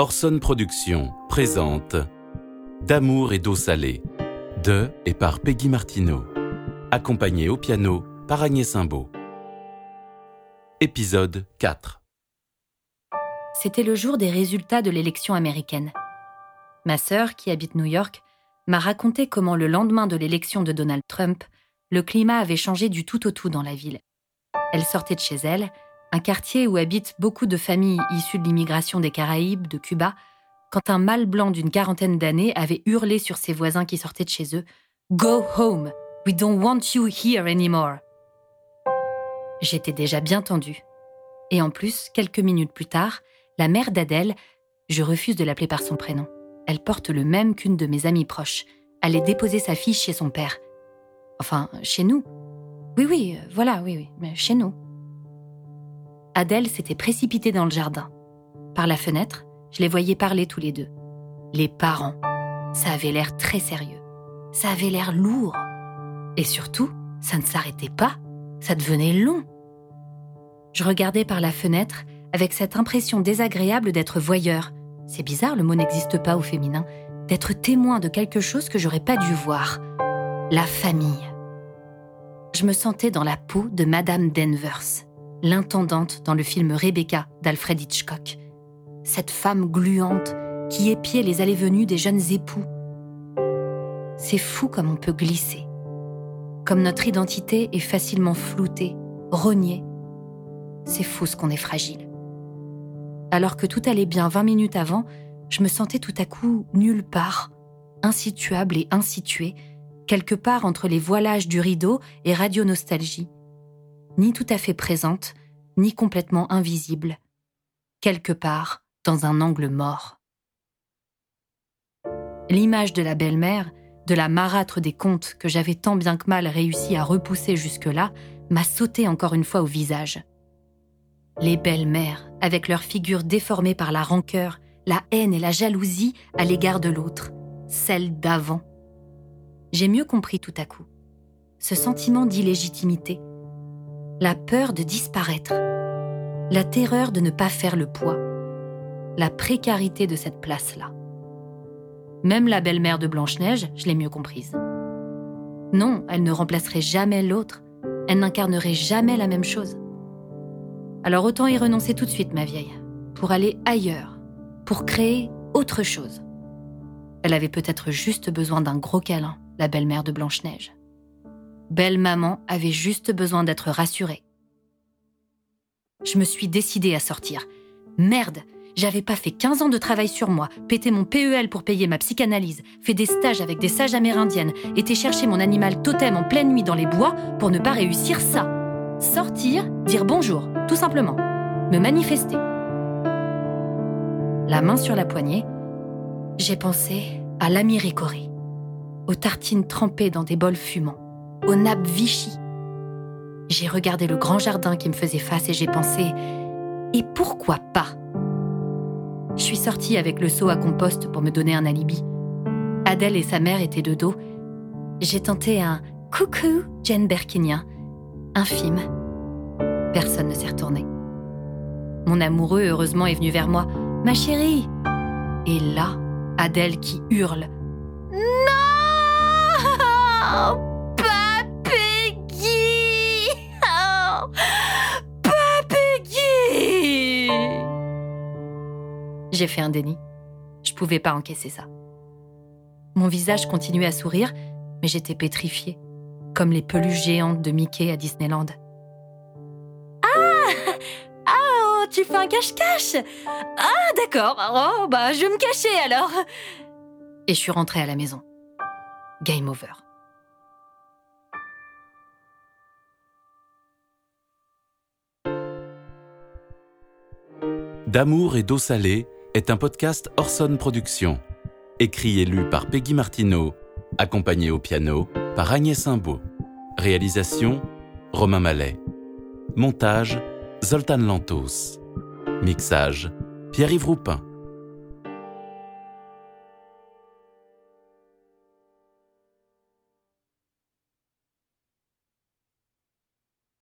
Orson Productions présente D'amour et d'eau salée de et par Peggy Martineau, accompagné au piano par Agnès Simbaud. Épisode 4 C'était le jour des résultats de l'élection américaine. Ma sœur, qui habite New York, m'a raconté comment le lendemain de l'élection de Donald Trump, le climat avait changé du tout au tout dans la ville. Elle sortait de chez elle, un quartier où habitent beaucoup de familles issues de l'immigration des Caraïbes, de Cuba, quand un mâle blanc d'une quarantaine d'années avait hurlé sur ses voisins qui sortaient de chez eux Go home, we don't want you here anymore. J'étais déjà bien tendue. Et en plus, quelques minutes plus tard, la mère d'Adèle, je refuse de l'appeler par son prénom, elle porte le même qu'une de mes amies proches, allait déposer sa fille chez son père. Enfin, chez nous. Oui, oui, voilà, oui, oui, mais chez nous. Adèle s'était précipitée dans le jardin. Par la fenêtre, je les voyais parler tous les deux. Les parents. Ça avait l'air très sérieux. Ça avait l'air lourd. Et surtout, ça ne s'arrêtait pas. Ça devenait long. Je regardais par la fenêtre avec cette impression désagréable d'être voyeur. C'est bizarre, le mot n'existe pas au féminin. D'être témoin de quelque chose que j'aurais pas dû voir. La famille. Je me sentais dans la peau de Madame Denvers l'intendante dans le film Rebecca d'Alfred Hitchcock. Cette femme gluante qui épiait les allées-venues des jeunes époux. C'est fou comme on peut glisser. Comme notre identité est facilement floutée, rognée. C'est fou ce qu'on est fragile. Alors que tout allait bien 20 minutes avant, je me sentais tout à coup nulle part, insituable et insituée, quelque part entre les voilages du rideau et Radio Nostalgie ni tout à fait présente, ni complètement invisible, quelque part dans un angle mort. L'image de la belle-mère, de la marâtre des contes que j'avais tant bien que mal réussi à repousser jusque-là, m'a sauté encore une fois au visage. Les belles-mères, avec leurs figures déformées par la rancœur, la haine et la jalousie à l'égard de l'autre, celle d'avant. J'ai mieux compris tout à coup. Ce sentiment d'illégitimité, la peur de disparaître, la terreur de ne pas faire le poids, la précarité de cette place-là. Même la belle-mère de Blanche-Neige, je l'ai mieux comprise. Non, elle ne remplacerait jamais l'autre, elle n'incarnerait jamais la même chose. Alors autant y renoncer tout de suite, ma vieille, pour aller ailleurs, pour créer autre chose. Elle avait peut-être juste besoin d'un gros câlin, la belle-mère de Blanche-Neige. Belle maman avait juste besoin d'être rassurée. Je me suis décidée à sortir. Merde, j'avais pas fait 15 ans de travail sur moi, pété mon PEL pour payer ma psychanalyse, fait des stages avec des sages amérindiennes, été chercher mon animal totem en pleine nuit dans les bois pour ne pas réussir ça. Sortir, dire bonjour, tout simplement. Me manifester. La main sur la poignée, j'ai pensé à l'ami Ricoré, aux tartines trempées dans des bols fumants au nappes Vichy. J'ai regardé le grand jardin qui me faisait face et j'ai pensé Et pourquoi pas? Je suis sortie avec le seau à compost pour me donner un alibi. Adèle et sa mère étaient de dos. J'ai tenté un Coucou, Jane Birkinien, infime. Personne ne s'est retourné. Mon amoureux, heureusement, est venu vers moi. Ma chérie Et là, Adèle qui hurle. J'ai fait un déni. Je pouvais pas encaisser ça. Mon visage continuait à sourire, mais j'étais pétrifiée, comme les peluches géantes de Mickey à Disneyland. Ah Ah oh, Tu fais un cache-cache Ah d'accord, oh bah je vais me cacher alors Et je suis rentrée à la maison. Game over. D'amour et d'eau salée est un podcast Orson Productions, écrit et lu par Peggy Martineau, accompagné au piano par Agnès Simbaud. Réalisation Romain Mallet. Montage Zoltan Lantos. Mixage Pierre-Yves Roupin.